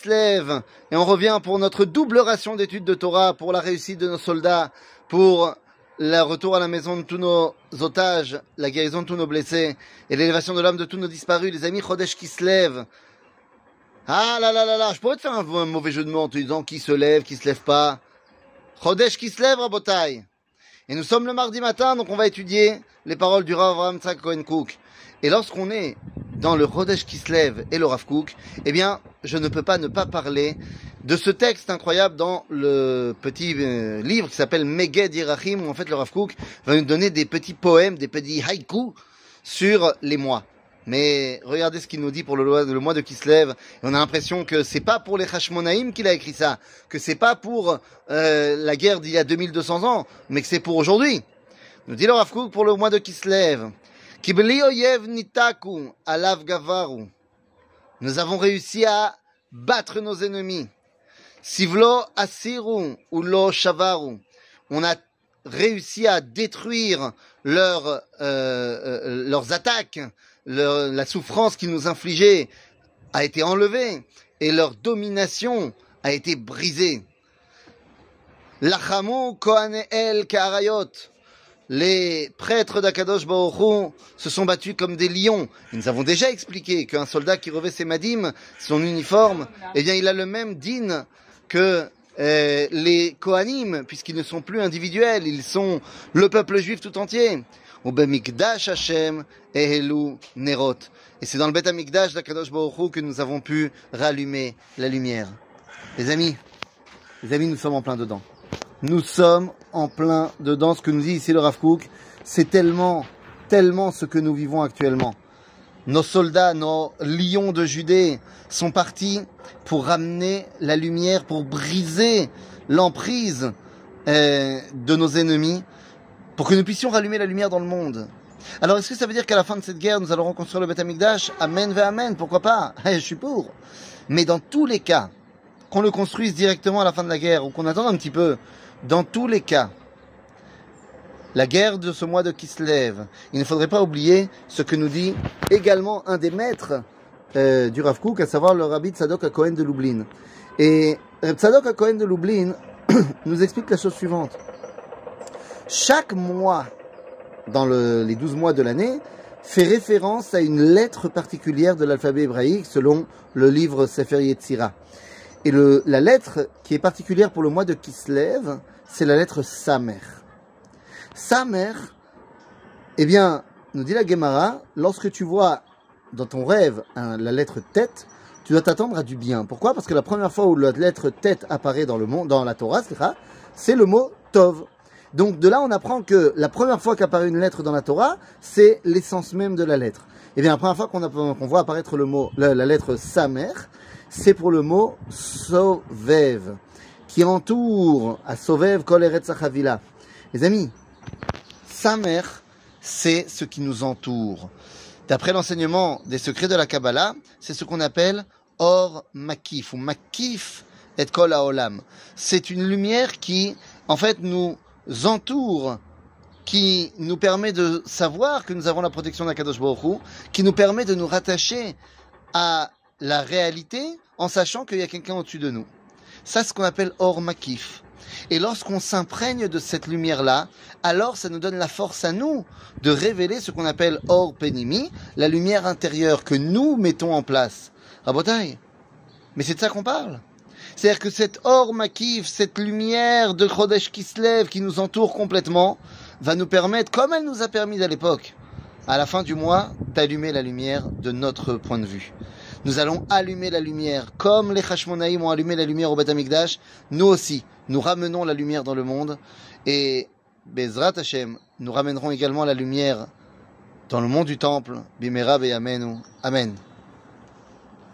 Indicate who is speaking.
Speaker 1: Kislev. Et on revient pour notre double ration d'études de Torah, pour la réussite de nos soldats, pour le retour à la maison de tous nos otages, la guérison de tous nos blessés et l'élévation de l'âme de tous nos disparus, les amis Chodesh Kislev. Ah là là là là, je pourrais te faire un, mauvais jeu de mots en te disant qui se lève, qui se lève pas. Chodesh Kislev, Rabotai. Et nous sommes le mardi matin, donc on va étudier les paroles du Rav Avraham Cohen Cook. Et lorsqu'on est dans le Chodesh Kislev et le Rav Cook, eh bien, je ne peux pas ne pas parler de ce texte incroyable dans le petit euh, livre qui s'appelle Meged Yerachim, où en fait le Rav Kook va nous donner des petits poèmes, des petits haïkus sur les mois. Mais regardez ce qu'il nous dit pour le, mois de Kislev. on a l'impression que c'est pas pour les Hashmonaïm qu'il a écrit ça, que c'est pas pour euh, la guerre d'il y a 2200 ans, mais que c'est pour aujourd'hui. Nous dit le Rav Kook pour le mois de Kislev. Kibli oyev nitaku alav gavaru. Nous avons réussi à battre nos ennemis. Sivlo asiru ou lo shavaru. On a réussi à détruire leur, euh, euh, leurs attaques, la souffrance qu'ils nous infligeaient a été enlevée et leur domination a été brisée. Lachamu el Karayot. Les prêtres d'Akadosh Baruch se sont battus comme des lions. nous avons déjà expliqué qu'un soldat qui revêt ses madim, son uniforme, eh bien, il a le même din que euh, les Kohanim, puisqu'ils ne sont plus individuels, ils sont le peuple juif tout entier. Et c'est dans le Bet Amikdash d'Akadosh Baruch que nous avons pu rallumer la lumière. Les amis, les amis, nous sommes en plein dedans. Nous sommes en plein dedans. Ce que nous dit ici le Rav c'est tellement, tellement ce que nous vivons actuellement. Nos soldats, nos lions de Judée sont partis pour ramener la lumière, pour briser l'emprise euh, de nos ennemis, pour que nous puissions rallumer la lumière dans le monde. Alors est-ce que ça veut dire qu'à la fin de cette guerre, nous allons reconstruire le Beth Amikdash? Amen, ve Amen, pourquoi pas? Je suis pour. Mais dans tous les cas, qu'on le construise directement à la fin de la guerre ou qu'on attende un petit peu, dans tous les cas, la guerre de ce mois de Kislev. Il ne faudrait pas oublier ce que nous dit également un des maîtres euh, du Rav Kook, à savoir le rabbi Tzadok à Cohen de Lublin. Et euh, Tzadok à Cohen de Lublin nous explique la chose suivante. Chaque mois, dans les douze mois de l'année, fait référence à une lettre particulière de l'alphabet hébraïque selon le livre Sefer Yetzira. Et la lettre qui est particulière pour le mois de Kislev, c'est la lettre Samer. Sa mère, eh bien, nous dit la Gemara, lorsque tu vois dans ton rêve la lettre tête, tu dois t'attendre à du bien. Pourquoi? Parce que la première fois où la lettre tête apparaît dans, le dans la Torah, c'est le mot Tov. Donc de là, on apprend que la première fois qu'apparaît une lettre dans la Torah, c'est l'essence même de la lettre. Eh bien, la première fois qu'on voit apparaître le mot, la, lettre Samer, c'est pour le mot Sovev, qui entoure à Sovev Kol Eretz Les amis, sa mère, c'est ce qui nous entoure. D'après l'enseignement des secrets de la Kabbalah, c'est ce qu'on appelle Or Makif ou Makif et Kol Haolam. C'est une lumière qui, en fait, nous entoure, qui nous permet de savoir que nous avons la protection d'Akadosh Baruch qui nous permet de nous rattacher à la réalité en sachant qu'il y a quelqu'un au-dessus de nous. Ça, c'est ce qu'on appelle Or Makif. Et lorsqu'on s'imprègne de cette lumière-là, alors ça nous donne la force à nous de révéler ce qu'on appelle or penimi, la lumière intérieure que nous mettons en place. Rabotai, mais c'est de ça qu'on parle. C'est-à-dire que cette or makif, cette lumière de Chodesh Kislev qui nous entoure complètement, va nous permettre, comme elle nous a permis à l'époque, à la fin du mois, d'allumer la lumière de notre point de vue. Nous allons allumer la lumière, comme les Hashmonaïm ont allumé la lumière au Beth Amikdash. Nous aussi, nous ramenons la lumière dans le monde. Et Bezrat Hashem, nous ramènerons également la lumière dans le monde du temple. Bimera Amenu. Amen.